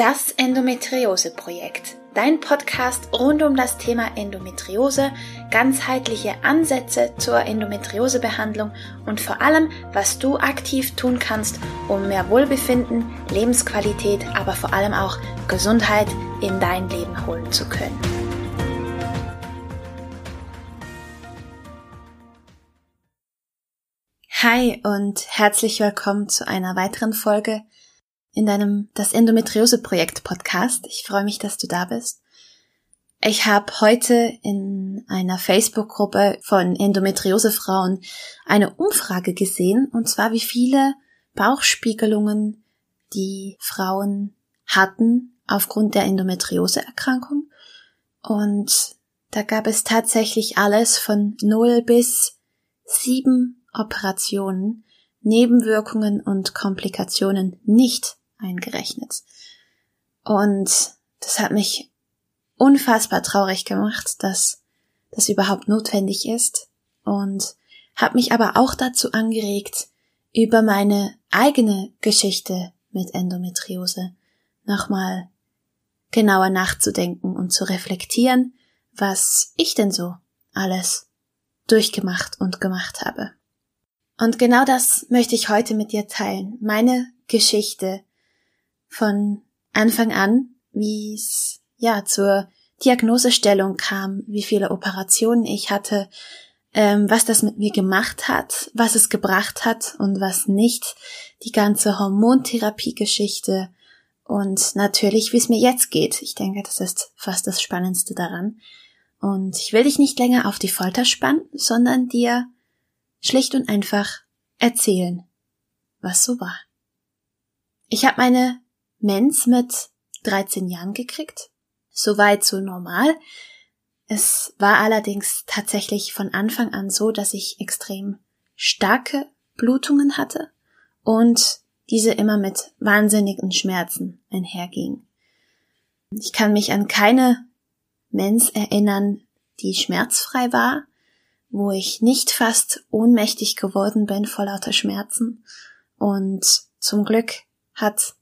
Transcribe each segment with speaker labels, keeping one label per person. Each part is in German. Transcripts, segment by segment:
Speaker 1: Das Endometriose-Projekt. Dein Podcast rund um das Thema Endometriose, ganzheitliche Ansätze zur Endometriosebehandlung und vor allem, was du aktiv tun kannst, um mehr Wohlbefinden, Lebensqualität, aber vor allem auch Gesundheit in dein Leben holen zu können. Hi und herzlich willkommen zu einer weiteren Folge in deinem Das Endometriose Projekt Podcast. Ich freue mich, dass du da bist. Ich habe heute in einer Facebook-Gruppe von Endometriose Frauen eine Umfrage gesehen, und zwar wie viele Bauchspiegelungen die Frauen hatten aufgrund der Endometriose-Erkrankung. Und da gab es tatsächlich alles von 0 bis 7 Operationen, Nebenwirkungen und Komplikationen nicht eingerechnet. Und das hat mich unfassbar traurig gemacht, dass das überhaupt notwendig ist und hat mich aber auch dazu angeregt, über meine eigene Geschichte mit Endometriose nochmal genauer nachzudenken und zu reflektieren, was ich denn so alles durchgemacht und gemacht habe. Und genau das möchte ich heute mit dir teilen. Meine Geschichte von Anfang an, wie es ja zur Diagnosestellung kam, wie viele Operationen ich hatte, ähm, was das mit mir gemacht hat, was es gebracht hat und was nicht, die ganze Hormontherapie-Geschichte und natürlich, wie es mir jetzt geht. Ich denke, das ist fast das Spannendste daran. Und ich will dich nicht länger auf die Folter spannen, sondern dir schlicht und einfach erzählen, was so war. Ich habe meine Mens mit 13 Jahren gekriegt. Soweit so normal. Es war allerdings tatsächlich von Anfang an so, dass ich extrem starke Blutungen hatte und diese immer mit wahnsinnigen Schmerzen einherging. Ich kann mich an keine Mens erinnern, die schmerzfrei war, wo ich nicht fast ohnmächtig geworden bin vor lauter Schmerzen. Und zum Glück hat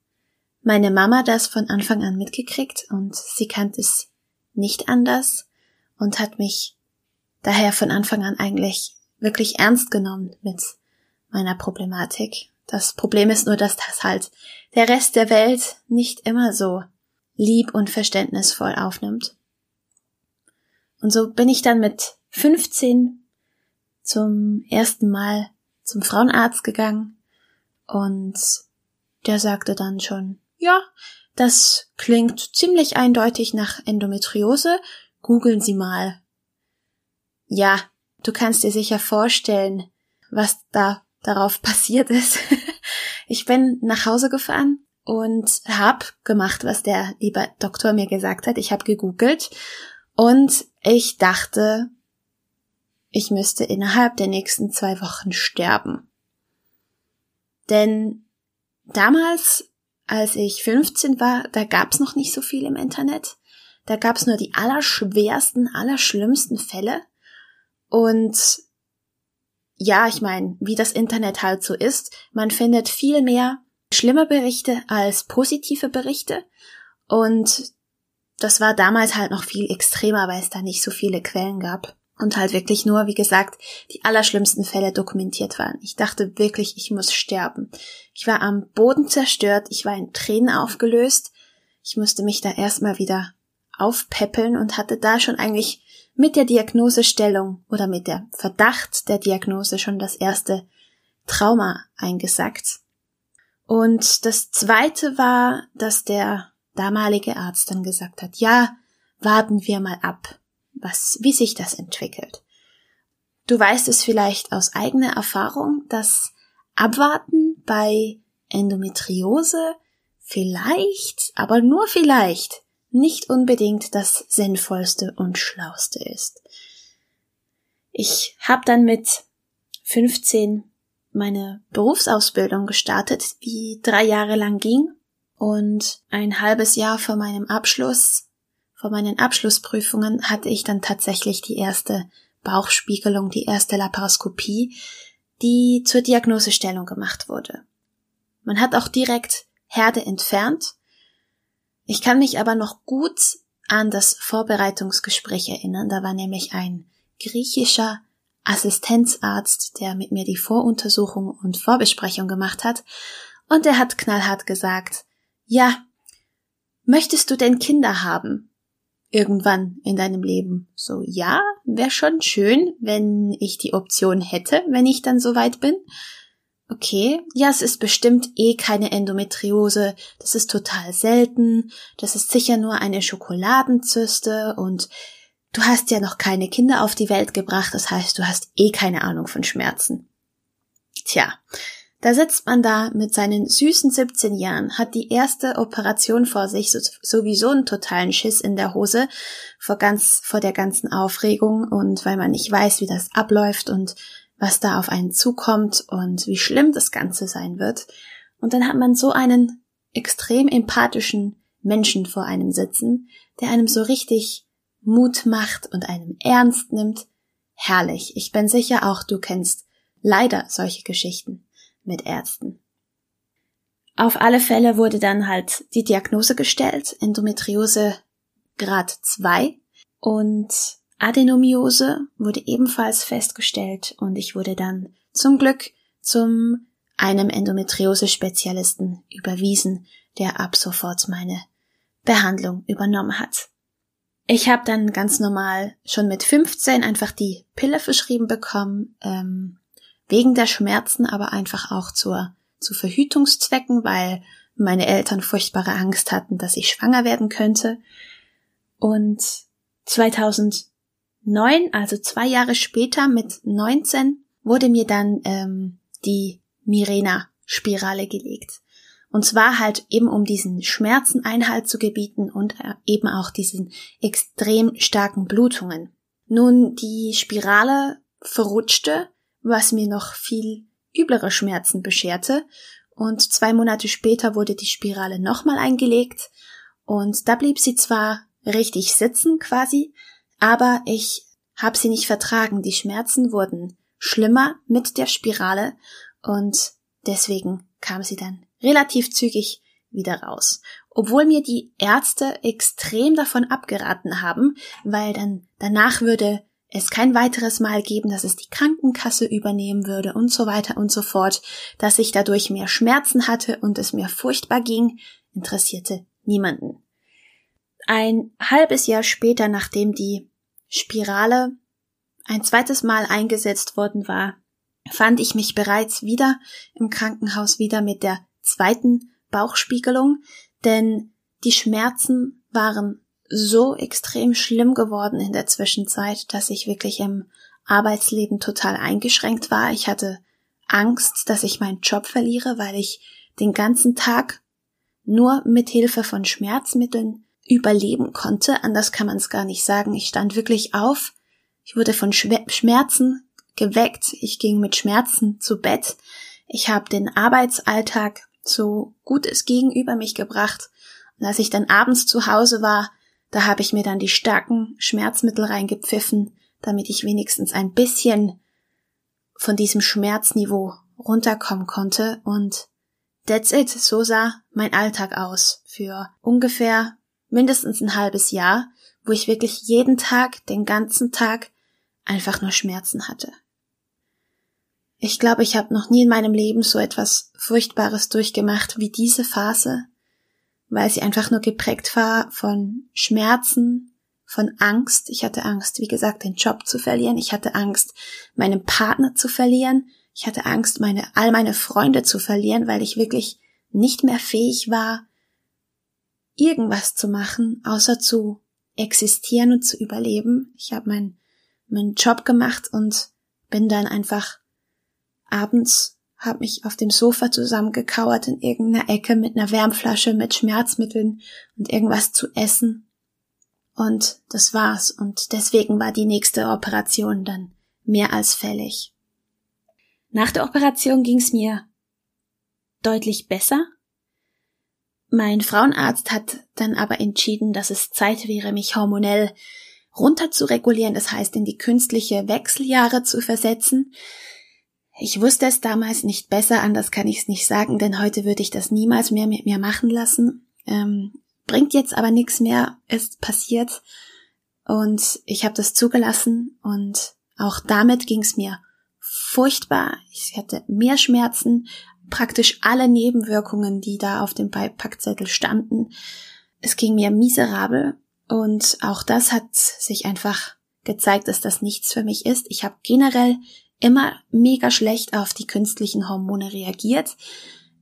Speaker 1: meine Mama das von Anfang an mitgekriegt und sie kannte es nicht anders und hat mich daher von Anfang an eigentlich wirklich ernst genommen mit meiner Problematik. Das Problem ist nur, dass das halt der Rest der Welt nicht immer so lieb und verständnisvoll aufnimmt. Und so bin ich dann mit 15 zum ersten Mal zum Frauenarzt gegangen und der sagte dann schon, ja, das klingt ziemlich eindeutig nach Endometriose. Googeln Sie mal. Ja, du kannst dir sicher vorstellen, was da darauf passiert ist. ich bin nach Hause gefahren und hab gemacht, was der liebe Doktor mir gesagt hat. Ich habe gegoogelt und ich dachte, ich müsste innerhalb der nächsten zwei Wochen sterben. Denn damals als ich 15 war, da gab's noch nicht so viel im Internet. Da gab's nur die allerschwersten, allerschlimmsten Fälle. Und ja, ich meine, wie das Internet halt so ist, man findet viel mehr schlimme Berichte als positive Berichte. Und das war damals halt noch viel extremer, weil es da nicht so viele Quellen gab und halt wirklich nur, wie gesagt, die allerschlimmsten Fälle dokumentiert waren. Ich dachte wirklich, ich muss sterben. Ich war am Boden zerstört, ich war in Tränen aufgelöst. Ich musste mich da erstmal wieder aufpäppeln und hatte da schon eigentlich mit der Diagnosestellung oder mit der Verdacht der Diagnose schon das erste Trauma eingesackt. Und das zweite war, dass der damalige Arzt dann gesagt hat, ja, warten wir mal ab was, wie sich das entwickelt. Du weißt es vielleicht aus eigener Erfahrung, dass Abwarten bei Endometriose vielleicht, aber nur vielleicht, nicht unbedingt das Sinnvollste und Schlauste ist. Ich habe dann mit 15 meine Berufsausbildung gestartet, die drei Jahre lang ging und ein halbes Jahr vor meinem Abschluss vor meinen Abschlussprüfungen hatte ich dann tatsächlich die erste Bauchspiegelung, die erste Laparoskopie, die zur Diagnosestellung gemacht wurde. Man hat auch direkt Herde entfernt Ich kann mich aber noch gut an das Vorbereitungsgespräch erinnern. Da war nämlich ein griechischer Assistenzarzt, der mit mir die Voruntersuchung und Vorbesprechung gemacht hat. Und er hat knallhart gesagt, ja, möchtest du denn Kinder haben? Irgendwann in deinem Leben. So, ja, wäre schon schön, wenn ich die Option hätte, wenn ich dann soweit bin. Okay, ja, es ist bestimmt eh keine Endometriose, das ist total selten, das ist sicher nur eine Schokoladenzyste und du hast ja noch keine Kinder auf die Welt gebracht, das heißt, du hast eh keine Ahnung von Schmerzen. Tja, da sitzt man da mit seinen süßen 17 Jahren, hat die erste Operation vor sich, sowieso einen totalen Schiss in der Hose vor ganz, vor der ganzen Aufregung und weil man nicht weiß, wie das abläuft und was da auf einen zukommt und wie schlimm das Ganze sein wird. Und dann hat man so einen extrem empathischen Menschen vor einem sitzen, der einem so richtig Mut macht und einem ernst nimmt. Herrlich. Ich bin sicher auch du kennst leider solche Geschichten mit Ärzten. Auf alle Fälle wurde dann halt die Diagnose gestellt, Endometriose Grad 2 und Adenomiose wurde ebenfalls festgestellt und ich wurde dann zum Glück zum einem Endometriose-Spezialisten überwiesen, der ab sofort meine Behandlung übernommen hat. Ich habe dann ganz normal schon mit 15 einfach die Pille verschrieben bekommen, ähm, wegen der Schmerzen, aber einfach auch zur, zu Verhütungszwecken, weil meine Eltern furchtbare Angst hatten, dass ich schwanger werden könnte. Und 2000 neun, also zwei Jahre später mit 19, wurde mir dann ähm, die Mirena-Spirale gelegt. Und zwar halt eben um diesen Schmerzen Einhalt zu gebieten und äh, eben auch diesen extrem starken Blutungen. Nun, die Spirale verrutschte, was mir noch viel üblere Schmerzen bescherte. Und zwei Monate später wurde die Spirale nochmal eingelegt. Und da blieb sie zwar richtig sitzen quasi, aber ich habe sie nicht vertragen. Die Schmerzen wurden schlimmer mit der Spirale und deswegen kam sie dann relativ zügig wieder raus. Obwohl mir die Ärzte extrem davon abgeraten haben, weil dann danach würde es kein weiteres Mal geben, dass es die Krankenkasse übernehmen würde und so weiter und so fort, dass ich dadurch mehr Schmerzen hatte und es mir furchtbar ging, interessierte niemanden. Ein halbes Jahr später, nachdem die Spirale ein zweites Mal eingesetzt worden war, fand ich mich bereits wieder im Krankenhaus wieder mit der zweiten Bauchspiegelung, denn die Schmerzen waren so extrem schlimm geworden in der Zwischenzeit, dass ich wirklich im Arbeitsleben total eingeschränkt war. Ich hatte Angst, dass ich meinen Job verliere, weil ich den ganzen Tag nur mit Hilfe von Schmerzmitteln überleben konnte. Anders kann man es gar nicht sagen. Ich stand wirklich auf. Ich wurde von Schmerzen geweckt. Ich ging mit Schmerzen zu Bett. Ich habe den Arbeitsalltag so gut es ging mich gebracht. Und als ich dann abends zu Hause war, da habe ich mir dann die starken Schmerzmittel reingepfiffen, damit ich wenigstens ein bisschen von diesem Schmerzniveau runterkommen konnte und that's it. So sah mein Alltag aus für ungefähr mindestens ein halbes Jahr, wo ich wirklich jeden Tag, den ganzen Tag einfach nur Schmerzen hatte. Ich glaube, ich habe noch nie in meinem Leben so etwas Furchtbares durchgemacht wie diese Phase, weil sie einfach nur geprägt war von Schmerzen, von Angst. Ich hatte Angst, wie gesagt, den Job zu verlieren. Ich hatte Angst, meinen Partner zu verlieren. Ich hatte Angst, meine, all meine Freunde zu verlieren, weil ich wirklich nicht mehr fähig war, irgendwas zu machen, außer zu existieren und zu überleben. Ich habe meinen meinen Job gemacht und bin dann einfach abends, habe mich auf dem Sofa zusammengekauert in irgendeiner Ecke mit einer Wärmflasche, mit Schmerzmitteln und irgendwas zu essen. Und das war's. Und deswegen war die nächste Operation dann mehr als fällig. Nach der Operation ging's mir deutlich besser, mein Frauenarzt hat dann aber entschieden, dass es Zeit wäre, mich hormonell runter zu regulieren, das heißt in die künstliche Wechseljahre zu versetzen. Ich wusste es damals nicht besser, anders kann ich es nicht sagen, denn heute würde ich das niemals mehr mit mir machen lassen. Ähm, bringt jetzt aber nichts mehr, ist passiert. Und ich habe das zugelassen und auch damit ging es mir furchtbar. Ich hatte mehr Schmerzen, praktisch alle Nebenwirkungen, die da auf dem Beipackzettel standen. Es ging mir miserabel und auch das hat sich einfach gezeigt, dass das nichts für mich ist. Ich habe generell immer mega schlecht auf die künstlichen Hormone reagiert.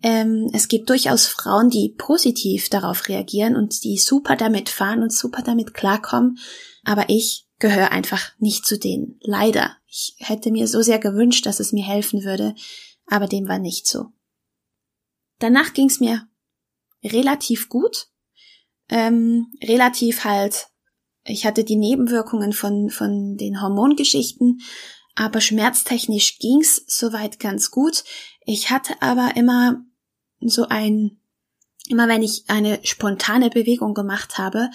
Speaker 1: Ähm, es gibt durchaus Frauen, die positiv darauf reagieren und die super damit fahren und super damit klarkommen. Aber ich gehöre einfach nicht zu denen. Leider. Ich hätte mir so sehr gewünscht, dass es mir helfen würde, aber dem war nicht so. Danach ging es mir relativ gut. Ähm, relativ halt, ich hatte die Nebenwirkungen von, von den Hormongeschichten, aber schmerztechnisch ging's soweit ganz gut. Ich hatte aber immer so ein, immer wenn ich eine spontane Bewegung gemacht habe,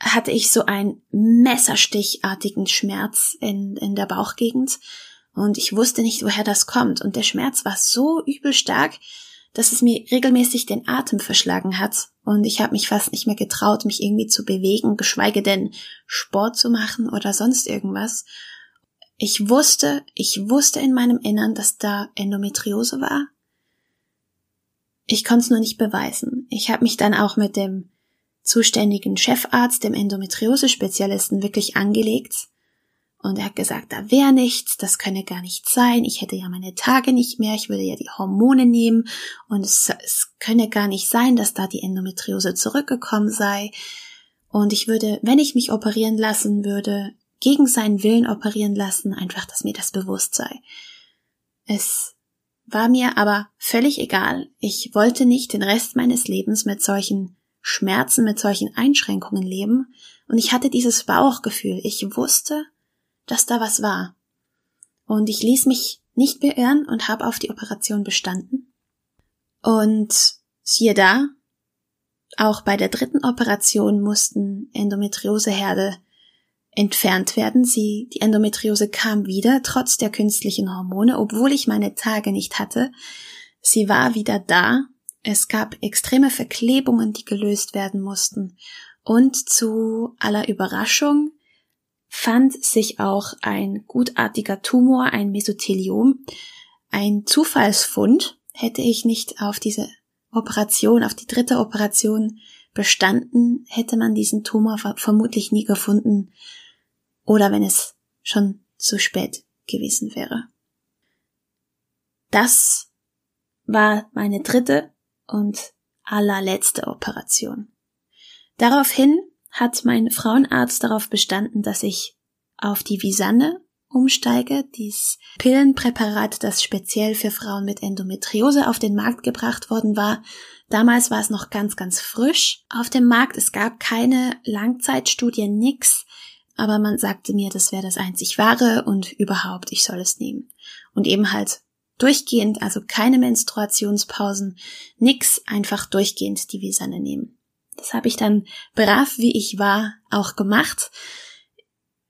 Speaker 1: hatte ich so einen messerstichartigen Schmerz in, in der Bauchgegend und ich wusste nicht, woher das kommt. Und der Schmerz war so übel stark, dass es mir regelmäßig den Atem verschlagen hat und ich habe mich fast nicht mehr getraut, mich irgendwie zu bewegen, geschweige denn Sport zu machen oder sonst irgendwas. Ich wusste, ich wusste in meinem Innern, dass da Endometriose war. Ich konnte es nur nicht beweisen. Ich habe mich dann auch mit dem zuständigen Chefarzt, dem Endometriose-Spezialisten, wirklich angelegt und er hat gesagt, da wäre nichts, das könne gar nicht sein, ich hätte ja meine Tage nicht mehr, ich würde ja die Hormone nehmen und es, es könne gar nicht sein, dass da die Endometriose zurückgekommen sei. Und ich würde, wenn ich mich operieren lassen würde, gegen seinen Willen operieren lassen, einfach, dass mir das bewusst sei. Es war mir aber völlig egal. Ich wollte nicht den Rest meines Lebens mit solchen Schmerzen, mit solchen Einschränkungen leben. Und ich hatte dieses Bauchgefühl. Ich wusste, dass da was war. Und ich ließ mich nicht beirren und habe auf die Operation bestanden. Und siehe da, auch bei der dritten Operation mussten Endometrioseherde entfernt werden. Sie, die Endometriose kam wieder, trotz der künstlichen Hormone, obwohl ich meine Tage nicht hatte. Sie war wieder da. Es gab extreme Verklebungen, die gelöst werden mussten. Und zu aller Überraschung fand sich auch ein gutartiger Tumor, ein Mesothelium, ein Zufallsfund. Hätte ich nicht auf diese Operation, auf die dritte Operation bestanden, hätte man diesen Tumor vermutlich nie gefunden oder wenn es schon zu spät gewesen wäre. Das war meine dritte und allerletzte Operation. Daraufhin hat mein Frauenarzt darauf bestanden, dass ich auf die Visanne umsteige, dies Pillenpräparat, das speziell für Frauen mit Endometriose auf den Markt gebracht worden war. Damals war es noch ganz, ganz frisch auf dem Markt. Es gab keine Langzeitstudien, nix. Aber man sagte mir, das wäre das einzig wahre und überhaupt, ich soll es nehmen. Und eben halt durchgehend, also keine Menstruationspausen, nix, einfach durchgehend die Visanne nehmen. Das habe ich dann brav, wie ich war, auch gemacht.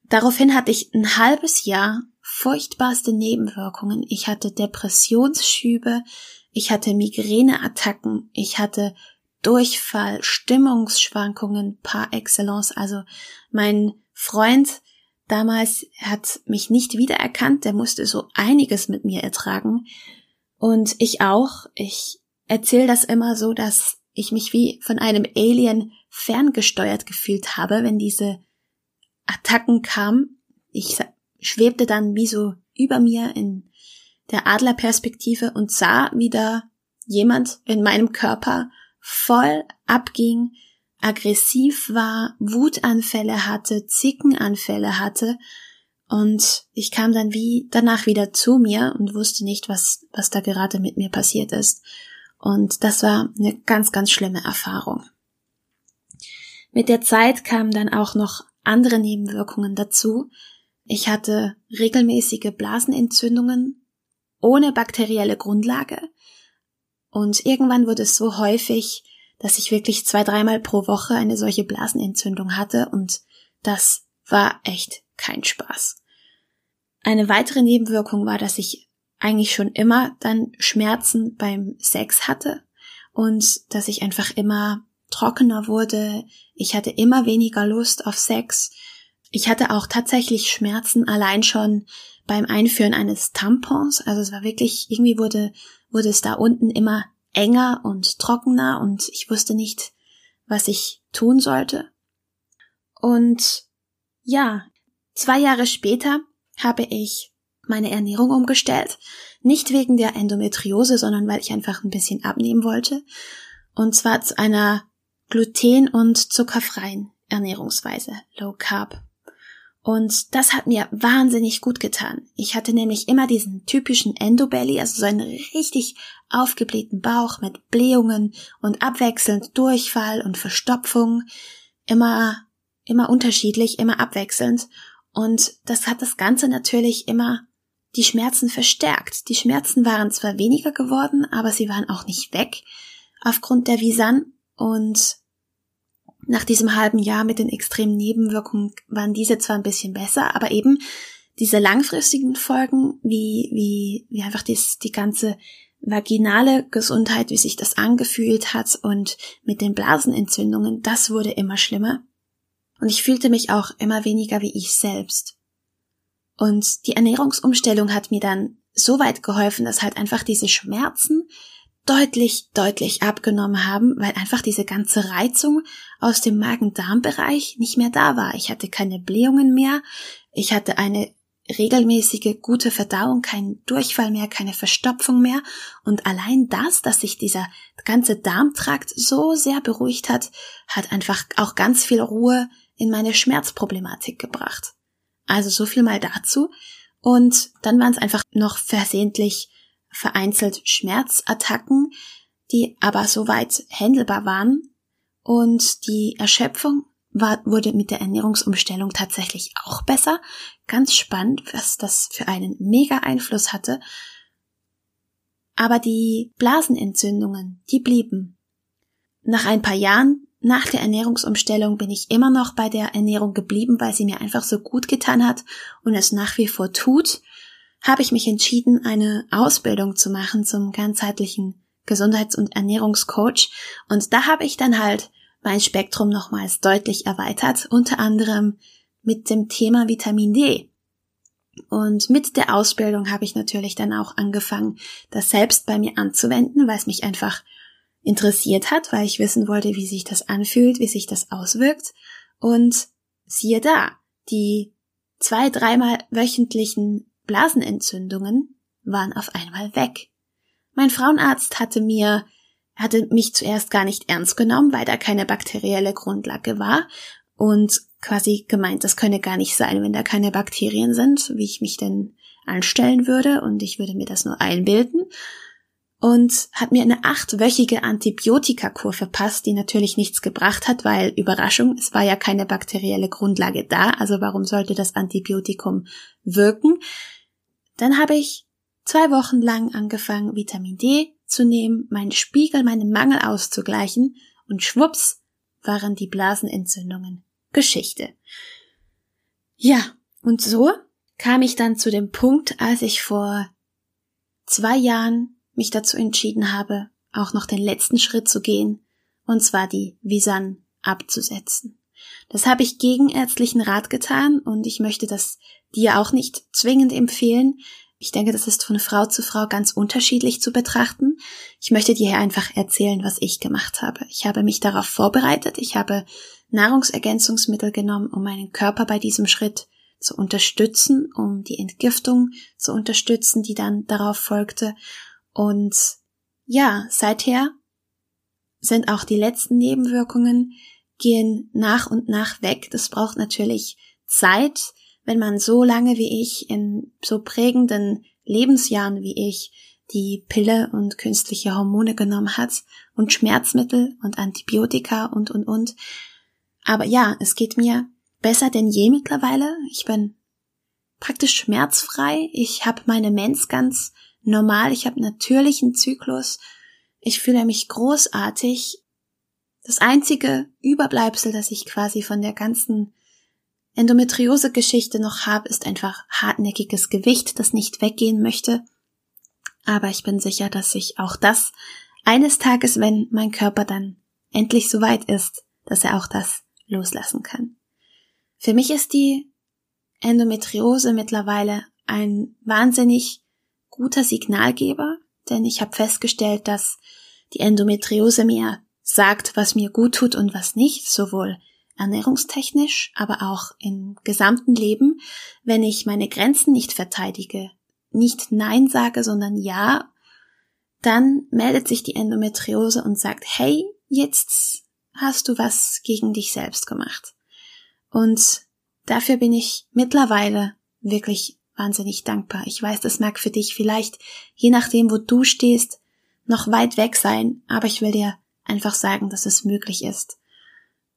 Speaker 1: Daraufhin hatte ich ein halbes Jahr furchtbarste Nebenwirkungen. Ich hatte Depressionsschübe, ich hatte Migräneattacken, ich hatte Durchfall, Stimmungsschwankungen par excellence. Also mein Freund damals hat mich nicht wiedererkannt, der musste so einiges mit mir ertragen. Und ich auch. Ich erzähle das immer so, dass ich mich wie von einem Alien ferngesteuert gefühlt habe, wenn diese Attacken kamen. Ich schwebte dann wie so über mir in der Adlerperspektive und sah, wie da jemand in meinem Körper voll abging, aggressiv war, Wutanfälle hatte, Zickenanfälle hatte und ich kam dann wie danach wieder zu mir und wusste nicht, was, was da gerade mit mir passiert ist. Und das war eine ganz, ganz schlimme Erfahrung. Mit der Zeit kamen dann auch noch andere Nebenwirkungen dazu. Ich hatte regelmäßige Blasenentzündungen ohne bakterielle Grundlage. Und irgendwann wurde es so häufig, dass ich wirklich zwei, dreimal pro Woche eine solche Blasenentzündung hatte und das war echt kein Spaß. Eine weitere Nebenwirkung war, dass ich eigentlich schon immer dann Schmerzen beim Sex hatte und dass ich einfach immer trockener wurde. Ich hatte immer weniger Lust auf Sex. Ich hatte auch tatsächlich Schmerzen allein schon beim Einführen eines Tampons. Also es war wirklich, irgendwie wurde, wurde es da unten immer enger und trockener und ich wusste nicht, was ich tun sollte. Und ja, zwei Jahre später habe ich meine Ernährung umgestellt. Nicht wegen der Endometriose, sondern weil ich einfach ein bisschen abnehmen wollte. Und zwar zu einer gluten- und zuckerfreien Ernährungsweise, Low Carb. Und das hat mir wahnsinnig gut getan. Ich hatte nämlich immer diesen typischen Endobelly, also so einen richtig aufgeblähten Bauch mit Blähungen und abwechselnd Durchfall und Verstopfung. Immer, immer unterschiedlich, immer abwechselnd. Und das hat das Ganze natürlich immer die Schmerzen verstärkt. Die Schmerzen waren zwar weniger geworden, aber sie waren auch nicht weg aufgrund der Visan und nach diesem halben Jahr mit den extremen Nebenwirkungen waren diese zwar ein bisschen besser, aber eben diese langfristigen Folgen, wie, wie, wie einfach dies, die ganze vaginale Gesundheit, wie sich das angefühlt hat und mit den Blasenentzündungen, das wurde immer schlimmer. Und ich fühlte mich auch immer weniger wie ich selbst. Und die Ernährungsumstellung hat mir dann so weit geholfen, dass halt einfach diese Schmerzen deutlich, deutlich abgenommen haben, weil einfach diese ganze Reizung aus dem Magen-Darm-Bereich nicht mehr da war. Ich hatte keine Blähungen mehr, ich hatte eine regelmäßige, gute Verdauung, kein Durchfall mehr, keine Verstopfung mehr. Und allein das, dass sich dieser ganze Darmtrakt so sehr beruhigt hat, hat einfach auch ganz viel Ruhe in meine Schmerzproblematik gebracht. Also so viel mal dazu. Und dann waren es einfach noch versehentlich vereinzelt Schmerzattacken, die aber soweit händelbar waren. Und die Erschöpfung war, wurde mit der Ernährungsumstellung tatsächlich auch besser. Ganz spannend, was das für einen mega Einfluss hatte. Aber die Blasenentzündungen, die blieben. Nach ein paar Jahren nach der Ernährungsumstellung bin ich immer noch bei der Ernährung geblieben, weil sie mir einfach so gut getan hat und es nach wie vor tut habe ich mich entschieden, eine Ausbildung zu machen zum ganzheitlichen Gesundheits- und Ernährungscoach. Und da habe ich dann halt mein Spektrum nochmals deutlich erweitert, unter anderem mit dem Thema Vitamin D. Und mit der Ausbildung habe ich natürlich dann auch angefangen, das selbst bei mir anzuwenden, weil es mich einfach interessiert hat, weil ich wissen wollte, wie sich das anfühlt, wie sich das auswirkt. Und siehe da, die zwei, dreimal wöchentlichen Blasenentzündungen waren auf einmal weg. Mein Frauenarzt hatte mir, hatte mich zuerst gar nicht ernst genommen, weil da keine bakterielle Grundlage war und quasi gemeint, das könne gar nicht sein, wenn da keine Bakterien sind, wie ich mich denn anstellen würde und ich würde mir das nur einbilden und hat mir eine achtwöchige Antibiotikakur verpasst, die natürlich nichts gebracht hat, weil Überraschung, es war ja keine bakterielle Grundlage da, also warum sollte das Antibiotikum wirken? Dann habe ich zwei Wochen lang angefangen, Vitamin D zu nehmen, meinen Spiegel, meinen Mangel auszugleichen und schwupps waren die Blasenentzündungen Geschichte. Ja, und so kam ich dann zu dem Punkt, als ich vor zwei Jahren mich dazu entschieden habe, auch noch den letzten Schritt zu gehen, und zwar die Visan abzusetzen. Das habe ich gegen ärztlichen Rat getan und ich möchte das dir auch nicht zwingend empfehlen. Ich denke, das ist von Frau zu Frau ganz unterschiedlich zu betrachten. Ich möchte dir hier einfach erzählen, was ich gemacht habe. Ich habe mich darauf vorbereitet. Ich habe Nahrungsergänzungsmittel genommen, um meinen Körper bei diesem Schritt zu unterstützen, um die Entgiftung zu unterstützen, die dann darauf folgte. Und ja, seither sind auch die letzten Nebenwirkungen gehen nach und nach weg. Das braucht natürlich Zeit wenn man so lange wie ich in so prägenden Lebensjahren wie ich die Pille und künstliche Hormone genommen hat und Schmerzmittel und Antibiotika und und und. Aber ja, es geht mir besser denn je mittlerweile. Ich bin praktisch schmerzfrei. Ich habe meine Mens ganz normal. Ich habe natürlichen Zyklus. Ich fühle mich großartig. Das einzige Überbleibsel, das ich quasi von der ganzen Endometriose-Geschichte noch habe, ist einfach hartnäckiges Gewicht, das nicht weggehen möchte. Aber ich bin sicher, dass sich auch das eines Tages, wenn mein Körper dann endlich so weit ist, dass er auch das loslassen kann. Für mich ist die Endometriose mittlerweile ein wahnsinnig guter Signalgeber, denn ich habe festgestellt, dass die Endometriose mir sagt, was mir gut tut und was nicht, sowohl ernährungstechnisch, aber auch im gesamten Leben, wenn ich meine Grenzen nicht verteidige, nicht Nein sage, sondern Ja, dann meldet sich die Endometriose und sagt, hey, jetzt hast du was gegen dich selbst gemacht. Und dafür bin ich mittlerweile wirklich wahnsinnig dankbar. Ich weiß, das mag für dich vielleicht, je nachdem, wo du stehst, noch weit weg sein, aber ich will dir einfach sagen, dass es möglich ist.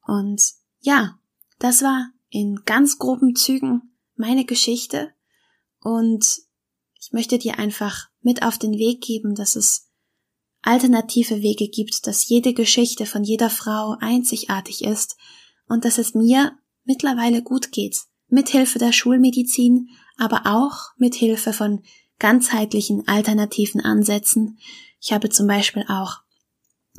Speaker 1: Und ja, das war in ganz groben Zügen meine Geschichte und ich möchte dir einfach mit auf den Weg geben, dass es alternative Wege gibt, dass jede Geschichte von jeder Frau einzigartig ist und dass es mir mittlerweile gut geht, mit Hilfe der Schulmedizin, aber auch mit Hilfe von ganzheitlichen alternativen Ansätzen. Ich habe zum Beispiel auch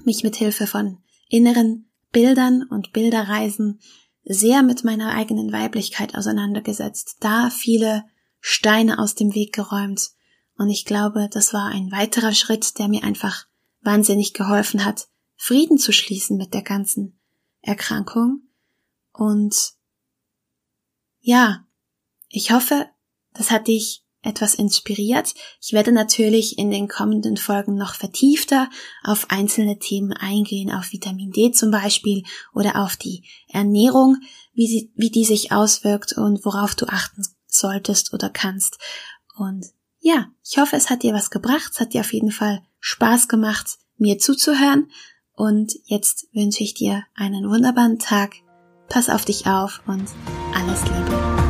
Speaker 1: mich mit Hilfe von inneren Bildern und Bilderreisen sehr mit meiner eigenen Weiblichkeit auseinandergesetzt, da viele Steine aus dem Weg geräumt. Und ich glaube, das war ein weiterer Schritt, der mir einfach wahnsinnig geholfen hat, Frieden zu schließen mit der ganzen Erkrankung. Und ja, ich hoffe, das hat dich etwas inspiriert. Ich werde natürlich in den kommenden Folgen noch vertiefter auf einzelne Themen eingehen, auf Vitamin D zum Beispiel oder auf die Ernährung, wie, sie, wie die sich auswirkt und worauf du achten solltest oder kannst. Und ja, ich hoffe, es hat dir was gebracht. Es hat dir auf jeden Fall Spaß gemacht, mir zuzuhören. Und jetzt wünsche ich dir einen wunderbaren Tag. Pass auf dich auf und alles Liebe.